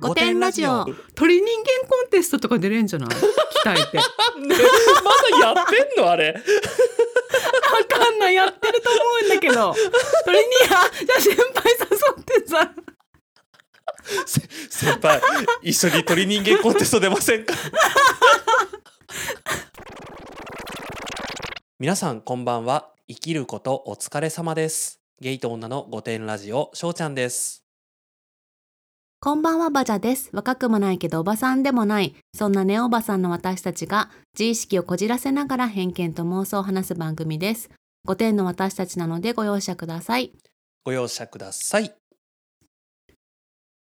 五点ラジオ。鳥人間コンテストとか出れんじゃない？鍛えて。ねまだやってんの？あれ。わかんない。やってると思うんだけど。鳥にあじゃあ先輩誘ってさ。せ先輩一緒に鳥人間コンテスト出ませんか？皆さんこんばんは。生きることお疲れ様です。ゲイと女の御殿ラジオしょうちゃんですこんばんはバジャです。若くもないけどおばさんでもない。そんなネオおばさんの私たちが自意識をこじらせながら偏見と妄想を話す番組です。5点の私たちなのでご容赦ください。ご容赦ください。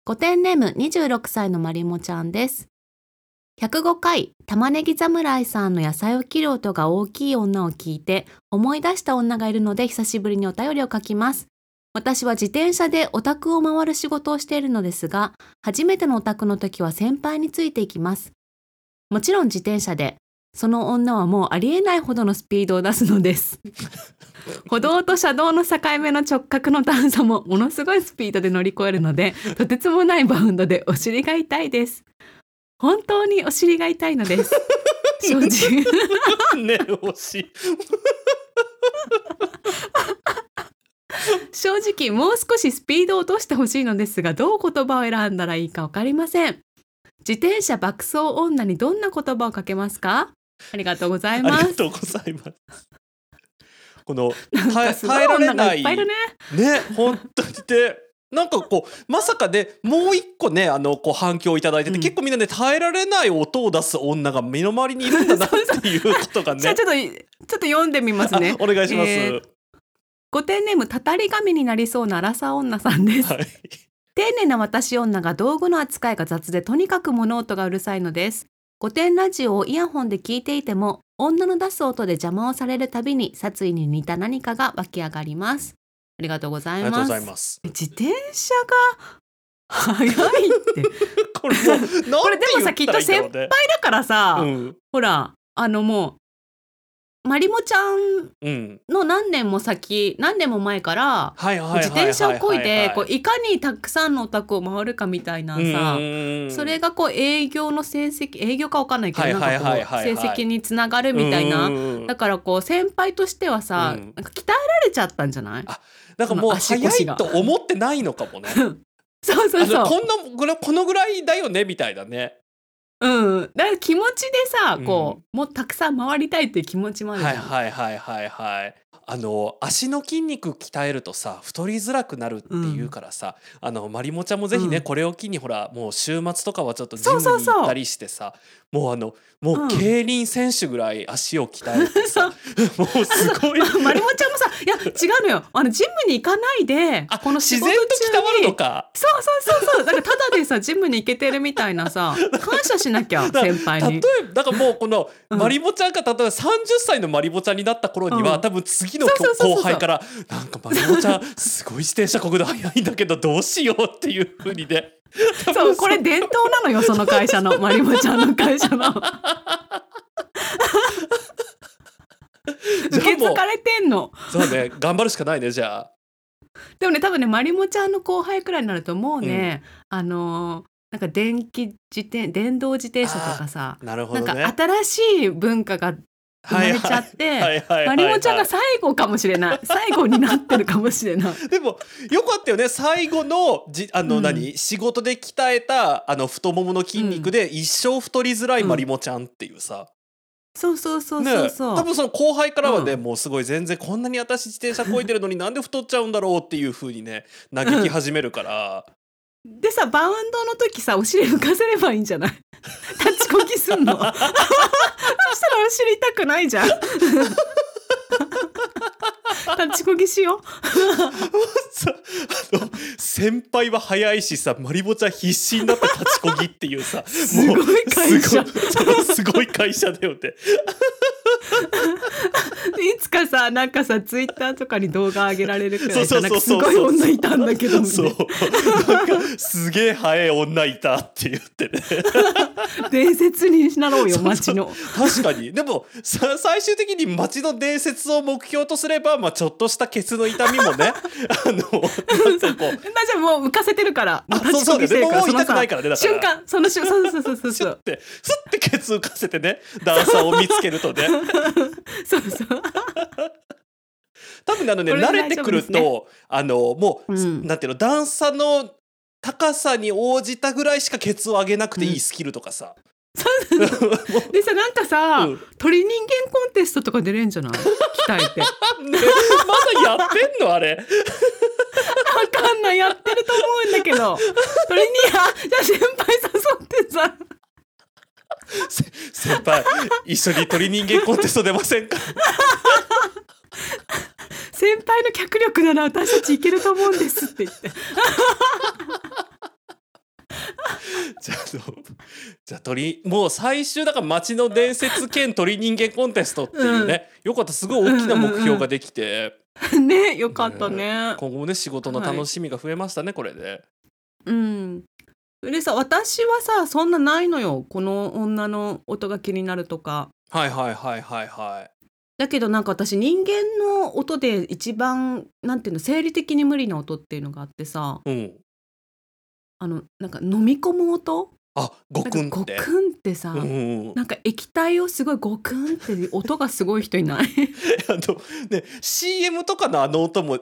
5点ネーム26歳のまりもちゃんです。105回玉ねぎ侍さんの野菜を切る音が大きい女を聞いて思い出した女がいるので久しぶりにお便りを書きます私は自転車でオタクを回る仕事をしているのですが初めてのオタクの時は先輩についていきます。もちろん自転車でその女はもうありえないほどのスピードを出すのです。歩道と車道の境目の直角の段差もものすごいスピードで乗り越えるのでとてつもないバウンドでお尻が痛いです。本当にお尻が痛いのです。正直。ね惜しい 正直もう少しスピードを落としてほしいのですがどう言葉を選んだらいいか分かりません。自転車爆走女にどんな言葉をかけますか？ありがとうございあます。りがとうございます。この耐えられないいいいるね。ね本当にでなんかこうまさかでもう一個ねあのこう反響をいただいてて、うん。結構みんなね耐えられない音を出す女が身の回りにいるんだなっていうことがね。じゃあちょっとちょっと読んでみますね。あお願いします、えーご点ネームたたり神になりそうな荒さ女さんですはい丁寧な私女が道具の扱いが雑でとにかく物音がうるさいのです。古典ラジオをイヤホンで聞いていても女の出す音で邪魔をされるたびに殺意に似た何かが湧き上がります。ありがとうございます。自転車が？速いって。これでもさきっと先だからさ、うんほらあのもうまりもちゃんうん。の何年も先何年も前から自転車をこいでこういいかにたくさんのお宅を回るかみたいなさ。それがこう営業の成績営業かわかんないけど、なんかこう成績につながるみたいな、なだからこう先輩としてはさ、うん。なんか鍛えられちゃったんじゃない？あなんかもう足早いと思ってないのかもね。そうそうそう。こんなこのぐらいだよね？みたいなねうん。だから気持ちでさうん。こう、もうたくさん回りたいっていう気持ちもあるじゃん、はいはいはいはいはいあの足の筋肉鍛えるとさ太りづらくなるっていうからさ、あのまりもちゃんもぜひね、うん。これを機にほらもう週末とかはちょっとジムにそうそう。そう行ったりしてさもうあのもううん。競輪選手ぐらい足を鍛えてさ、もうすごい。ままりもちゃんもさいや違うのよ。あのジムに行かないであこの仕自然と鍛わるのか。そうそうそうそう。だからただでさジムに行けてるみたいなさ感謝しなきゃ だ先輩例えに。ばだからもうこのうん。マリボちゃんが例えば30歳のマリボちゃんになった頃には、うん。多分次のそうそうそうそう。後輩から「なんかマリボちゃんすごい自転車こぐの早いんだけどどうしよう」っていうふうにね。そうこれ伝統なのよその会社の。まりもちゃんの会社の。受け継がれてんの。そうね頑張るしかないねじゃあ。でもね多分ねまりもちゃんの後輩くらいになるともうね、あのーなんか電気自転電動自転車とかさ、なんなるほどね。か新しい文化が生まれちゃって、まりもちゃんが最後かもしれない。最後になってるかもしれない。でもよかったよね。最後のじあのうん。何、仕事で鍛えたあの太ももの筋肉で一生太りづらいマリモちゃんっていうさ、そうそうそうねそうそう。多分その後輩からはね、うん。もうすごい全然こんなに私自転車こいでるのになんで太っちゃうんだろうっていう風にね 嘆き始めるから、でさバウンドの時さお尻浮かせればいいんじゃない？立ちこぎすんの？そしたらお尻痛くないじゃん。立ちこぎしよさあの先輩は早いしさマリボちゃん必死になって立ちこぎっていうさうすごい会社。すごいそうすごい会社だよね いつかさなんかさツイッターとかに動画上げられるくらいすごい女いたんだけどそいう。なんかすげえ早い女いたって言ってね。な 伝説になろうよ街の。確かに。でもさ最終的に街の伝説を目標とすれば、まあ、ちょっとしたケツの痛みもね あのなんかこう。なじゃあもう浮かせてるから。そうそう。もう痛くないからねだから。瞬間その瞬そうそうそうそうシそう。ュッてスッてケツ浮かせてねダンサーを見つけるとね そうそう。多分あのね慣れてくると、あのもう、うん。なんていうの段差の高さに応じたぐらいしかケツを上げなくていいスキルとかさ、もう でさなんかさ、うん。鳥人間コンテストとか出れんじゃない？鍛えて。わ ねまだやってんの？あれ。かんない。やってると思うんだけど。鳥にあじゃあ先輩誘ってさ。せ先輩一緒に鳥人間コンテスト出ませんか？先輩の脚力なら私たちいけると思うんですって言って。じゃあじゃあ鳥もう最終だから街の伝説兼鳥人間コンテストっていうね、よかったすごい大きな目標ができて、ねよかったね。今後もね仕事の楽しみが増えましたね、これで。うんでさ私はさそんなないのよ。この女の音が気になるとか。はいはいはいはいはい。だけどなんか私人間の音で一番なんていうの生理的に無理な音っていうのがあってさ。うん。あのなんか飲み込む音？あごくんなんかって。ゴクンってさ、うん、なんか液体をすごいゴクンって音がすごい人いない？あのね CM とかのあの音も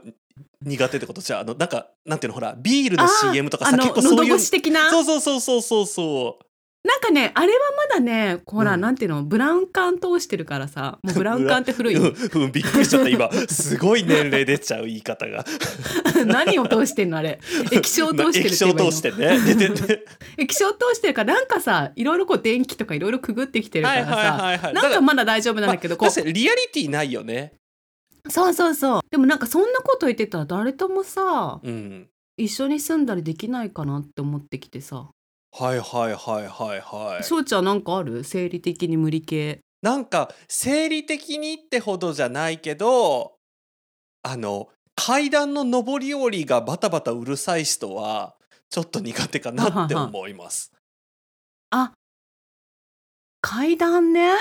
苦手ってことじゃああのなんかなんていうのほらビールの CM とかさ結構そういう喉越し的な？そうそうそうそうそう。そうなんかねあれはまだねほら、うん。なんていうのブラウン管通してるからさもう ブラウン管って古い？うんうんびっくりしちゃった。今すごい年齢出ちゃう言い方が。何を通してんのあれ？液晶通してる液晶通してね出てね 液晶通してるからなんかさいろいろこう電気とかいろいろくぐってきてるからさ、はいはいはいはいなんかまだ大丈夫なんだけど、こう。確かにリアリティないよねそうそうそう。でもなんかそんなこと言ってたら誰ともさうん。一緒に住んだりできないかなって思ってきてさ。はいはいはいはいはい。翔ちゃんなんかある？生理的に無理系。なんか生理的にってほどじゃないけどあの階段の上り下りがバタバタうるさい人はちょっと苦手かなって思います。階段ね？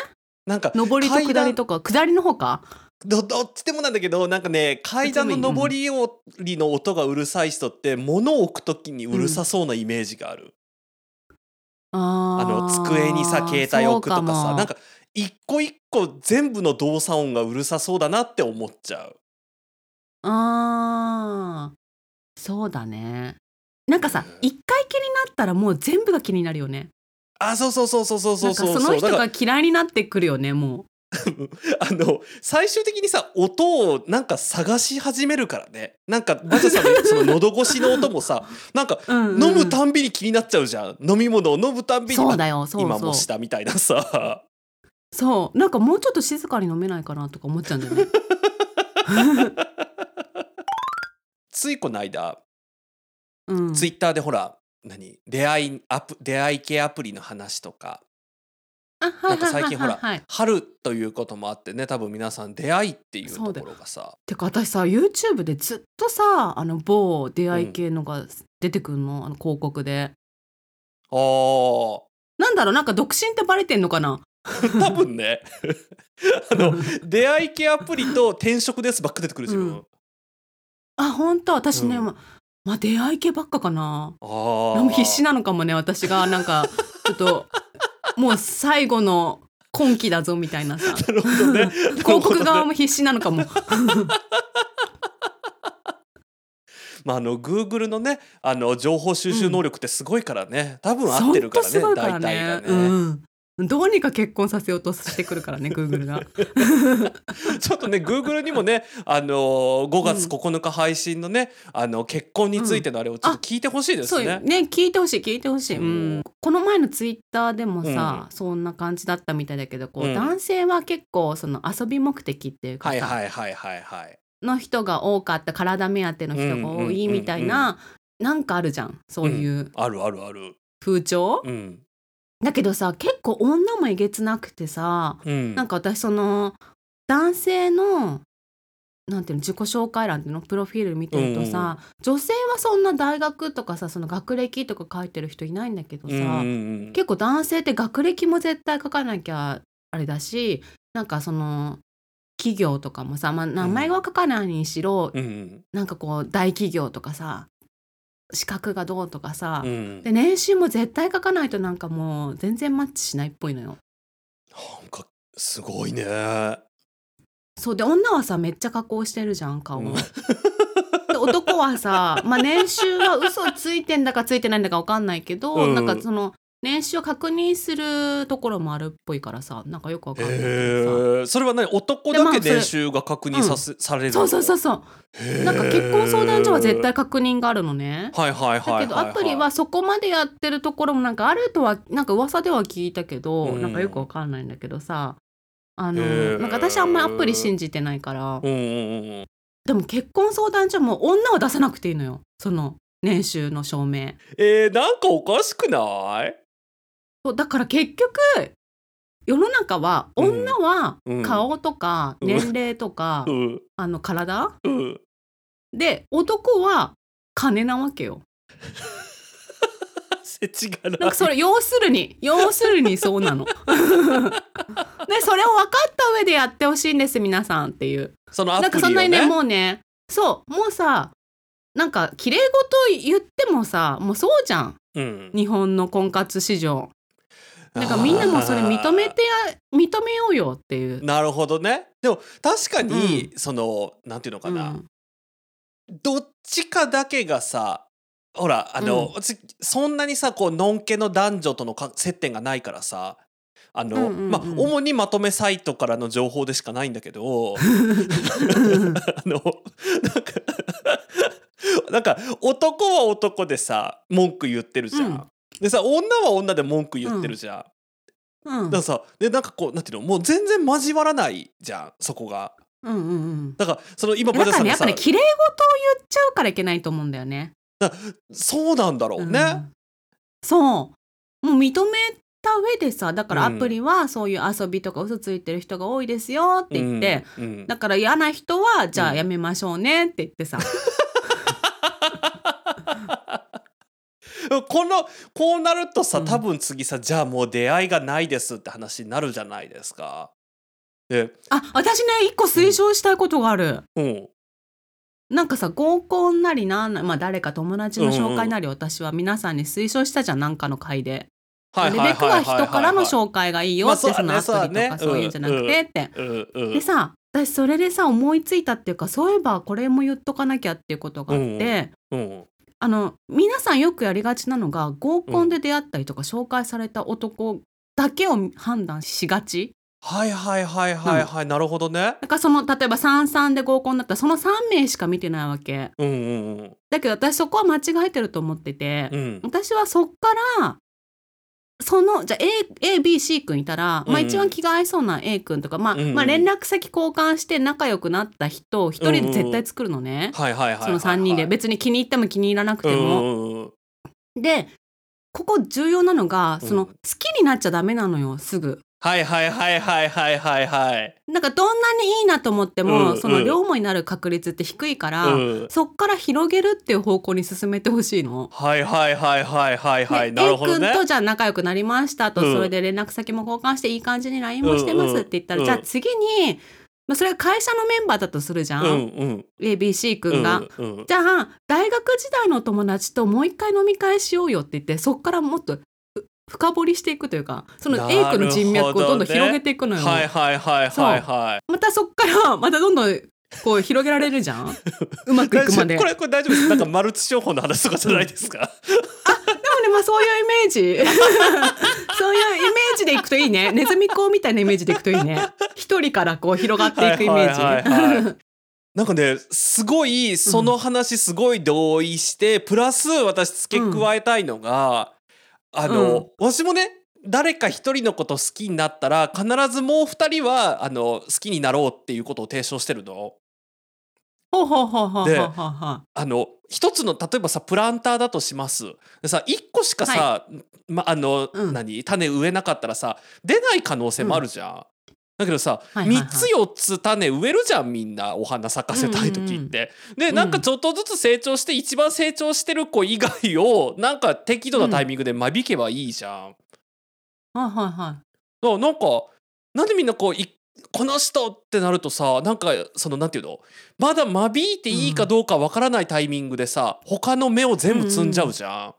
なんか上りと下りとか？下りの方か？ど どっちでもなんだけどなんかね階段の上り下りの音がうるさい人って物を置く時にうるさそうなイメージがある。ああの机にさ携帯置くとかさなんか一個一個全部の動作音がうるさそうだなって思っちゃう。あー。そうだね。なんかさうん。一回気になったらもう全部が気になるよね。あそうそうそうそうそうそうそう。その人だからが嫌いになってくるよねも あの最終的にさ音をなんか探し始めるからね。なんかバジャさんのその喉越しの音もさ なんかう、うんうん。飲むたんびに気になっちゃうじゃん。飲み物を飲むたんびにそうだよそう今もしたみたいなさ。そう。なんかもうちょっと静かに飲めないかなとか思っちゃうんだよね。ついこの間うん。ツイッターでほら何？出会いアプ出会い系アプリの話とかないんか最近ほら春ということもあってね多分皆さん出会いっていうところがさ。てか私さ YouTube でずっとさあの某出会い系のが出てくるの,、あの広告で。あー。なんだろうなんか独身ってバレてんのかな？多分ね。あの 出会い系アプリと転職ですばっか出てくる自分、うん。あ本当？私ね、うん。ままあ出会い系ばっかかな。あ必死ななのかもね私が。なんかちょっともう最後の今期だぞみたいなさ。なるほどね。広告側も必死なのかも。まああの Google のねあの情報収集能力ってすごいからね、多分合ってるからね。大体がね、うんどうにか結婚させようとしてくるからね Google が。ちょっとね Google にもねあの5月9日配信のね、あの結婚についてのあれをちょっと聞いてほしいですそうね。ね聞いてほしい聞いてほしい、ううんん、この前のツイッターでもさ、そんな感じだったみたいだけどこう、うん男性は結構その遊び目的っていうかさ、はいはいはいはいはい。の人が多かった体目当ての人が多いみたいな、なんかあるじゃんそういうあるあるある。風潮、うん。だけどさ結構女もえげつなくてさうん。なんか私その男性のなんていうの自己紹介欄っていうのプロフィール見てるとさ、女性はそんな大学とかさその学歴とか書いてる人いないんだけどさ、うんうん結構男性って学歴も絶対書かなきゃあれだしなんかその企業とかもさ、まあ、名前は書かないにしろ、うんうん。なんかこう大企業とかさ資格がどうとかさ、うんで年収も絶対書かないとなんかもう全然マッチしないっぽいのよ。なんかすごいね。そうで女はさめっちゃ加工してるじゃん顔を。うんで男はさ、まあ、年収は嘘ついてんだかついてないんだか分かんないけど、うんなんかその年収を確認するところもあるっぽいからさなんかよく分かんないけどさ。へえ。それは何？男だけ年収が確認させ、されるそうそうそうそう。うなんか結婚相談所は絶対確認があるのね。はいはいはい。だけどアプリはそこまでやってるところもなんかあるとはなんか噂では聞いたけど、うん。なんかよくわかんないんだけどさあのなんか私あんまりアプリ信じてないから。うんうんうん。でも結婚相談所も女は出さなくていいのよ。その年収の証明。えー、なんかおかしくない？そうだから結局世の中はうん女はうん顔とかうん年齢とか、うんあの体？うん。で男は金なわけよ。せちが。なんかそれ要するに要するにそうなの。でそれを分かった上でやってほしいんです皆さんっていう。そのアなんプリをね。かそんなにねもうねそうもうさなんか綺麗事言ってもさもうそうじゃんうん。日本の婚活市場。なんかみんなもそれ認めてや認めようよっていう。なるほどね。でも確かに、そのなんていうのかな、うん。どっちかだけがさほらあの、うん。私そんなにさこうのんけの男女とのか接点がないからさあの、うんうんうん。まあ主にまとめサイトからの情報でしかないんだけど あのなんかなんか男は男でさ文句言ってるじゃん。うんでさ女は女で文句言ってるじゃん。うん。だからさでなんかこうなんていうのもう全然交わらないじゃんそこが。うんうんうん。だからその今だからねやっぱね綺麗事を言っちゃうからいけないと思うんだよね。そうなんだろうね。うん。そう。もう認めた上でさだからアプリはそういう遊びとか嘘ついてる人が多いですよって言って、うんうん。だから嫌な人はじゃうん。あやめましょうねって言ってさ、このこうなるとさうん。多分次さ、じゃあもう出会いがないですって話になるじゃないですか。で、あ私ね一個推奨したいことがある。うん、なんかさ合コンなりなまあ誰か友達の紹介なり私は皆さんに推奨したじゃんなんかの会で。なるべくは人からの紹介がいいよってまあそのアプリとかそういうんじゃなくてって。うんうん。でさ私それでさ思いついたっていうかそういえばこれも言っとかなきゃっていうことがあって、うんあの皆さんよくやりがちなのが合コンで出会ったりとか紹介された男だけを判断しがち。はいはいはいはいはい、なるほどね。だからその例えば33で合コンだったらその3名しか見てないわけ。うんうんだけど私そこは間違えてると思ってて、うんうん私はそっからそのじゃあ ABC 君いたら、まあ、うん一番気が合いそうな A 君とか、まあまあ、連絡先交換して仲良くなった人を一人で絶対作るのね、その3人で。別に気に入っても気に入らなくてうんも。でここ重要なのがそのうん好きになっちゃダメなのよすぐ。はいはいはいはいはいはいはい。なんかどんなにいいなと思っても、うんその両思いになる確率って低いから、うんそっから広げるっていう方向に進めてほしいの。はいはいはいはいはいはい。でなるほど A ね君。とじゃあ仲良くなりましたと、うんそれで連絡先も交換していい感じに LINE もしてますって言ったら、うんじゃあ次に、まあ、それが会社のメンバーだとするじゃん、うんうん ABC 君が。うんうんじゃあ大学時代の友達ともう一回飲み会しようよって言ってそっからもっとふ深掘りしていくというかその A ど君の人脈をどんどん広げていくのよ。はいはいはいはいはい。またそっからまたどんどんこう広げられるじゃん？うまくいくまで。これこれ大丈夫です。なんかマルチ商法の話とかじゃないですか？でもねまあそういうイメージ そういうイメージでいくといいねネズミ講みたいなイメージでいくといいね一人からこう広がっていくイメージ、はいはいはいはい なんかねすごいその話すごい同意して、プラス私付け加えたいのが、あの、私もね誰か一人のこと好きになったら必ずもう二人はあの好きになろうっていうことを提唱してるの。ほうほうほうほうほうでほうほう。あの一つの例えばさプランターだとします。でさ一個しかさ、まあの、うん。何種植えなかったらさ出ない可能性もあるじゃん。だけどさ、はいはいはい3つ4つ種植えるじゃんみんなお花咲かせたい時って。でなんかちょっとずつ成長して一番成長してる子以外をなんか適度なタイミングで間引けばいいじゃん。はいはいはい。だからなんかなんでみんなこういこの人ってなるとさなんかそのなんていうの？まだ間引いていいかどうかわからないタイミングでさ他の芽を全部摘んじゃうじゃ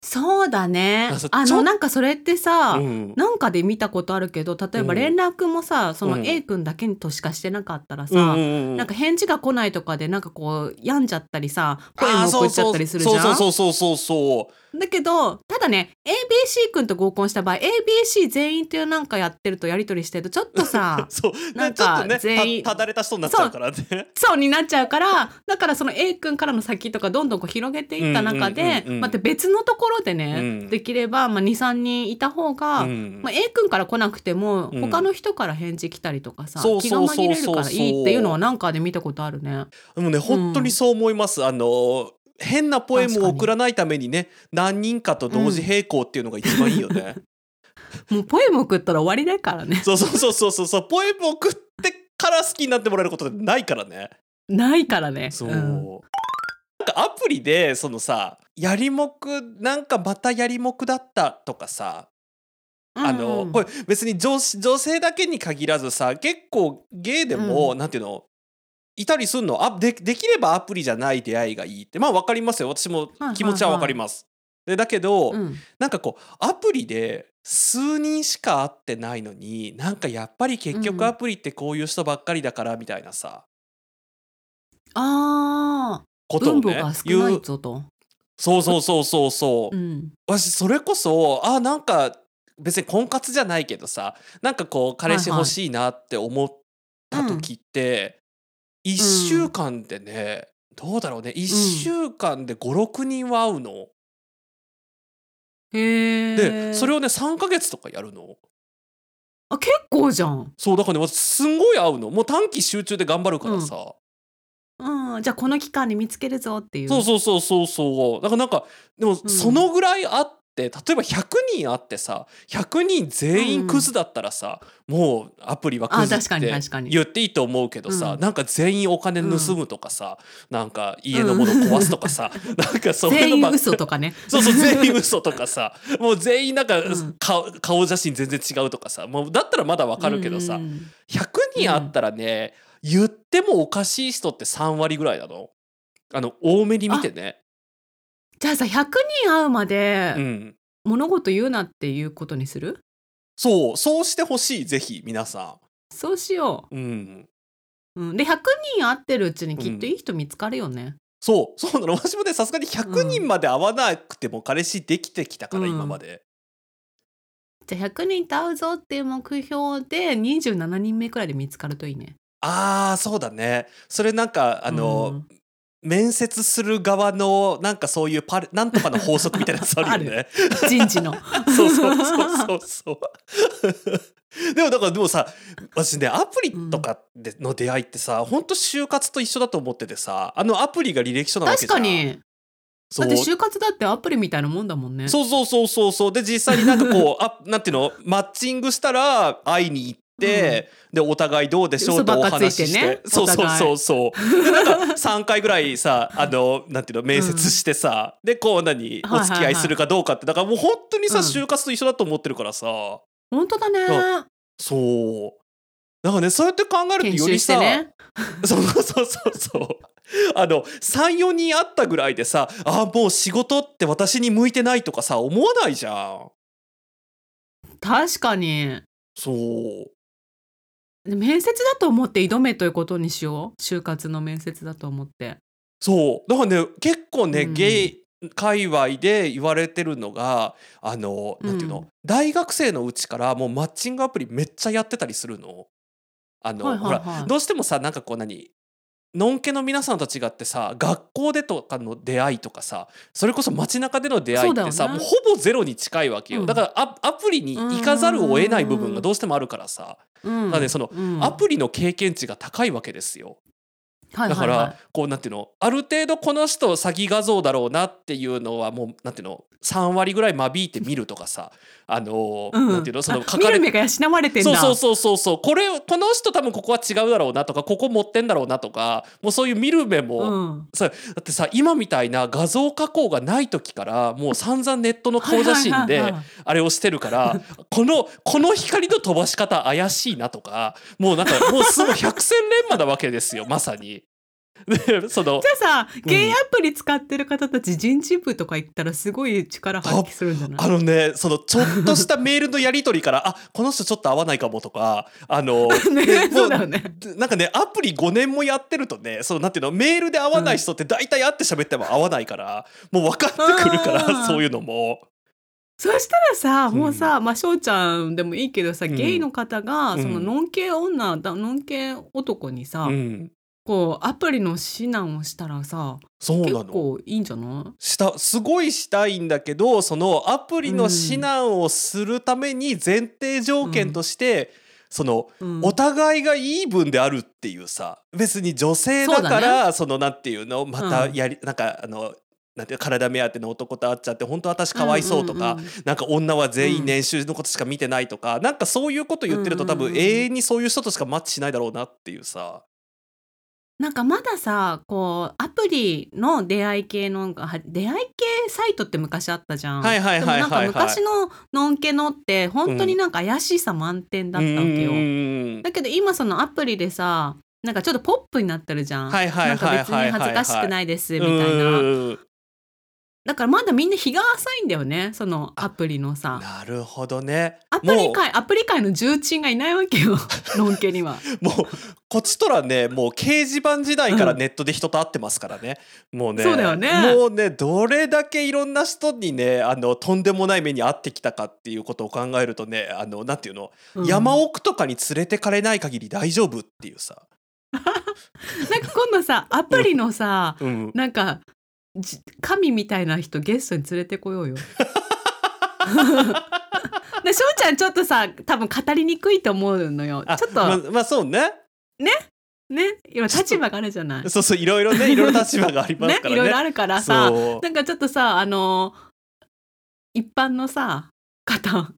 そうだね。あそう。ちょあのなんかそれってさ、ん。うん。なんかで見たことあるけど例えばうん。連絡もさ、そのうん。A 君だけとしかしてなかったらさ、うんうんうんなんか返事が来ないとかでなんかこう病んじゃったりさ声も送っちゃったりするじゃん？そうそうそうそうそうだけどただね ABC 君と合コンした場合 ABC 全員っていうなんかやってるとやり取りしてるとちょっとさ そう。なんか全員たただれた人になっちゃうからね。そう。になっちゃうからだからその A 君からの先とかどんどんこう広げていった中で、また別のところでね、うん。できれば、まあ、23人いた方が、うん。まあ、A 君から来なくても、うん。他の人から返事来たりとかさそう。気が紛れるからいいっていうのはなんかで見たことあるね。でもね本当にそう思います。あの変なポエムを送らないためにね何人かと同時並行っていうのが一番いいよね。もうポエム送ったら終わりだからね。そうそうそうそうそうそうポエム送ってから好きになってもらえることってないからね。ないからね。そう。んなんかアプリでそのさやりもくなんかまたやりもくだったとかさあの、うんこれ別に女子女性だけに限らずさ結構ゲイでも、うなんていうのいたりすんの？あでできればアプリじゃない出会いがいいって。まあ分かりますよ。私もはい気持ちは分かります。でだけど、うん。なんかこうアプリで数人しか会ってないのになんかやっぱり結うん局アプリってこういう人ばっかりだからみたいなさ、ああ、ことをね。分母が少言ないうぞと。そうそうそうそう。そう、うん。私それこそあなんか別に婚活じゃないけどさなんかこう彼氏欲しいなって思った時って、1週間でね、どうだろうね1週間で56人は会うの？へえ。でそれをね3ヶ月とかやるの。あ結構じゃん。そうだからね私すんごい会うのもう短期集中で頑張るからさ、うん。じゃあこの期間に見つけるぞっていう。そうそうそうそうそうだからなんかでもうんそのぐらいあって例えば100人あってさ100人全員クズだったらさ、もうアプリはクズって言っていいと思うけどさ、うん。なんか全員お金盗むとかさ、なんか家のもの壊すとかさ、なんかそういう全員のばっか嘘とかね。そうそう全員嘘とかさもう全員なんか、うん。顔顔写真全然違うとかさもうだったらまだわかるけどさ、うん。うん100人あったらね、言ってもおかしい人って3割ぐらいなの？あの多めに見てね。じゃあさ100人会うまでうん。物事言うなっていうことにする？そうそうしてほしいぜひ皆さそうしよん。うん。う。うん、で100人会ってるうちにきっといい人見つかるよね。そうそうなの私もねさすがに100人まで会わなくても彼氏できてきたから、うん今まで。じゃあ100人と会うぞっていう目標で27人目くらいで見つかるといいね。ああそうだね。それなんかあの、うん面接する側のなんかそういうパレなんとかの法則みたいなやつあるよね。人事の。そ うそうそうそうそう。でもだからでもさ私ねアプリとかでの出会いってさ、ほんと就活と一緒だと思っててさあのアプリが履歴書なわけじゃん。確かに。だって就活だってアプリみたいなもんだもんね。そうそうそうそうそうで実際になんかこう あなんていうの？マッチングしたら会いに行って、でお互いどうでしょうとお話しして。そうそうそうそう。でなんか3回ぐらいさあのなんていうの面接してさ、でこう何お付き合いするかどうかってだからもう本当にさ、うん。就活と一緒だと思ってるからさ。本当だね。そう。だからねそうやって考えると研よりさ、ね。そうそうそうそうあの34人あったぐらいでさあもう仕事って私に向いてないとかさ思わないじゃん。確かに。そう。で面接だと思って挑めということにしよう？就活の面接だと思って。そうだからね結構ね、うんゲイ界隈で言われてるのがあのなんていうの、うん大学生のうちからもうマッチングアプリめっちゃやってたりするの。あの、はいはいはいほらどうしてもさなんかこう何？のんけの皆さんと違ってさ学校でとかの出会いとかさそれこそ街中での出会いってさ、もうほぼゼロに近いわけよ、うん。だからアアプリに行かざるを得ない部分がどうしてもあるからさ、うん。なのでそのうん。アプリの経験値が高いわけですよ。はいだから、こうなんていうのある程度この人詐欺画像だろうなっていうのはもうなんていうの3割ぐらい間引いて見るとかさあの、うん。なんていうの？そのあ書かれ見る目が養われてんだ。そうそうそうそう。そうこれこの人多分ここは違うだろうなとかここ持ってんだろうなとかもうそういう見る目も、うん。そうだってさ今みたいな画像加工がない時からもう散々ネットの顔写真であれをしてるから このこの光の飛ばし方怪しいなとかもうなんかもうすごい百戦錬磨なわけですよまさに。でそのじゃあさゲイアプリ使ってる方たち人事部とか行ったらすごい力発揮するんじゃない？あのねそのちょっとしたメールのやり取りからあこの人ちょっと合わないかもとかあの ねそうだよね。なんかねアプリ5年もやってるとねそのなんていうの。メールで合わない人って大体会って喋っても合わないから、もう分かってくるかうん。らそういうのも。そしたらさうん。もうさ、まあ翔ちゃんでもいいけどさ、うん。ゲイの方がうん。そのノン系女だノン系男にさ、うん、こうアプリの指南をしたらさ結そうなの。構いいんじゃない？したすごいしたいんだけどそのアプリの指南をするために前提条件として、そのうん。お互いがイーブンであるっていうさ別に女性だからそのなんていうの？またうん。やり、なんかあのなんて体目当ての男と会っちゃって本当私かわいそうとか、んんんなんか女は全員年収のことしか見てないとか、なんかそういうこと言ってると多分うんうんうん。永遠にそういう人としかマッチしないだろうなっていうさ。なんかまださこうアプリの出会い系のは出会い系サイトって昔あったじゃん。はいはいはいはいはいでもなんか昔ののんけのって本当になんか怪しさ満点だったわけよ。うんだけど今そのアプリでさなんかちょっとポップになってるじゃん。はいはいはいはいなんか別に恥ずかしくないですみたいな。うんだからまだみんな日が浅いんだよねそのアプリのさ。なるほどね。アプリ界アプリ界の重鎮がいないわけよ のんけには。もうこっちとらねもう掲示板時代からネットで人と会ってますからね、もうねそうだよね。もうねどれだけいろんな人にねあのとんでもない目に遭ってきたかっていうことを考えるとねあのなんていうの、うん。山奥とかに連れてかれない限り大丈夫っていうさ、なんか今度さアプリのさ、うん、なんかじ神みたいな人ゲストに連れてこようよ。でしょうちゃんちょっとさ多分語りにくいと思うのよ。あちょっと、ままあそうね。ね？今立場があるじゃない？そうそういろいろね いろいろ立場がありますからね。ね？いろいろあるからさなんかちょっとさあの一般のさ方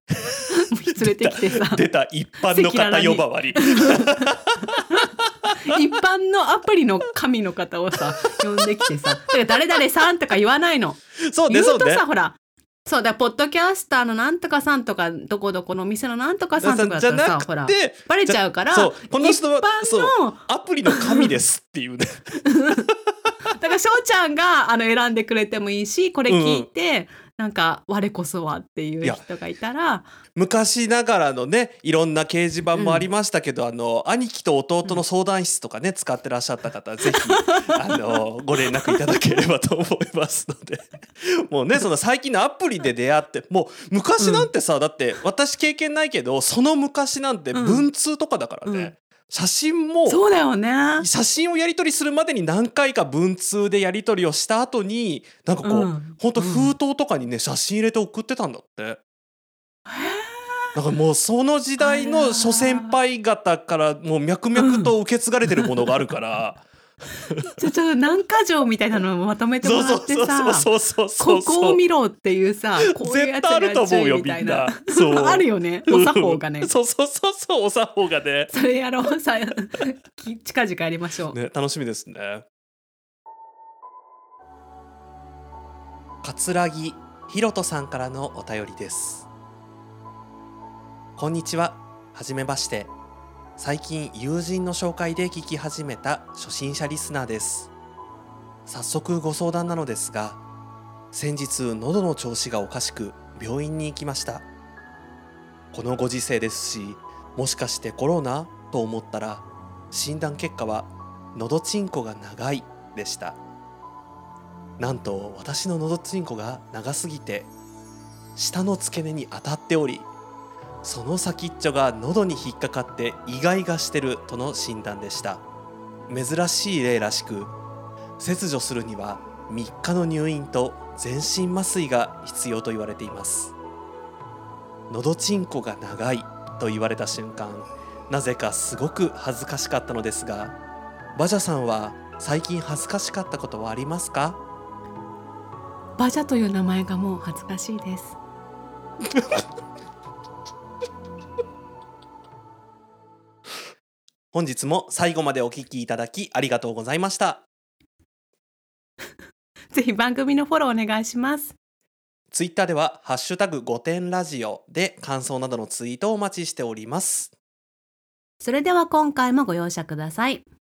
連れてきてさ。出た一般の方呼ばわり一般のアプリの神の方をさ呼んできてさだから誰々さんとか言わないの。そうね言ううねさほらそうだポッドキャスターのなんとかさんとかどこどこのお店のなんとかさんとかだったらさなほらバレちゃうからそうこの人は一般のアプリの神ですっていうね。だから翔ちゃんがあの選んでくれてもいいしこれ聞いて、なんか我こそはっていう人がいたら昔ながらのねいろんな掲示板もありましたけど、あの兄貴と弟の相談室とかね使ってらっしゃった方ぜひあの ご連絡いただければと思いますので。もうねその最近のアプリで出会ってもう昔なんてさ、だって私経験ないけどその昔なんてうん。文通とかだからね、うん写真もそうだよね。写真をやり取りするまでに何回か文通でやり取りをした後になんかこう、うん。ほんと封筒とかにね写真入れて送ってたんだって。なんかもうその時代の諸先輩方からもう脈々と受け継がれてるものがあるから、ちょっと何か条みたいなのをまとめてもらってさそうそうそうここを見ろっていうさこういうやつあると思うよが注意みたいな。あるよねお作法がね。そうそうそうそうお作法がねそれやろうさ近々やりましょう。ね楽しみですね桂木ひろとさんからのお便りですこんにちははじめまして最近友人の紹介で聞き始めた初心者リスナーです。早速ご相談なのですが先日喉の調子がおかしく病院に行きました。このご時世ですしもしかしてコロナと思ったら診断結果は喉チンコが長いでした。なんと私の喉チンコが長すぎて下の付け根に当たっておりその先っちょが喉に引っかかってイガイガしてるとの診断でした。珍しい例らしく切除するには3日の入院と全身麻酔が必要と言われています。喉チンコが長いと言われた瞬間なぜかすごく恥ずかしかったのですがバジャさんは最近恥ずかしかったことはありますか？バジャという名前がもう恥ずかしいです。本日も最後までお聞きいただきありがとうございました。ぜひ番組のフォローお願いします。ツイッターでは、ハッシュタグ5点ラジオで感想などのツイートをお待ちしております。それでは今回もご容赦ください。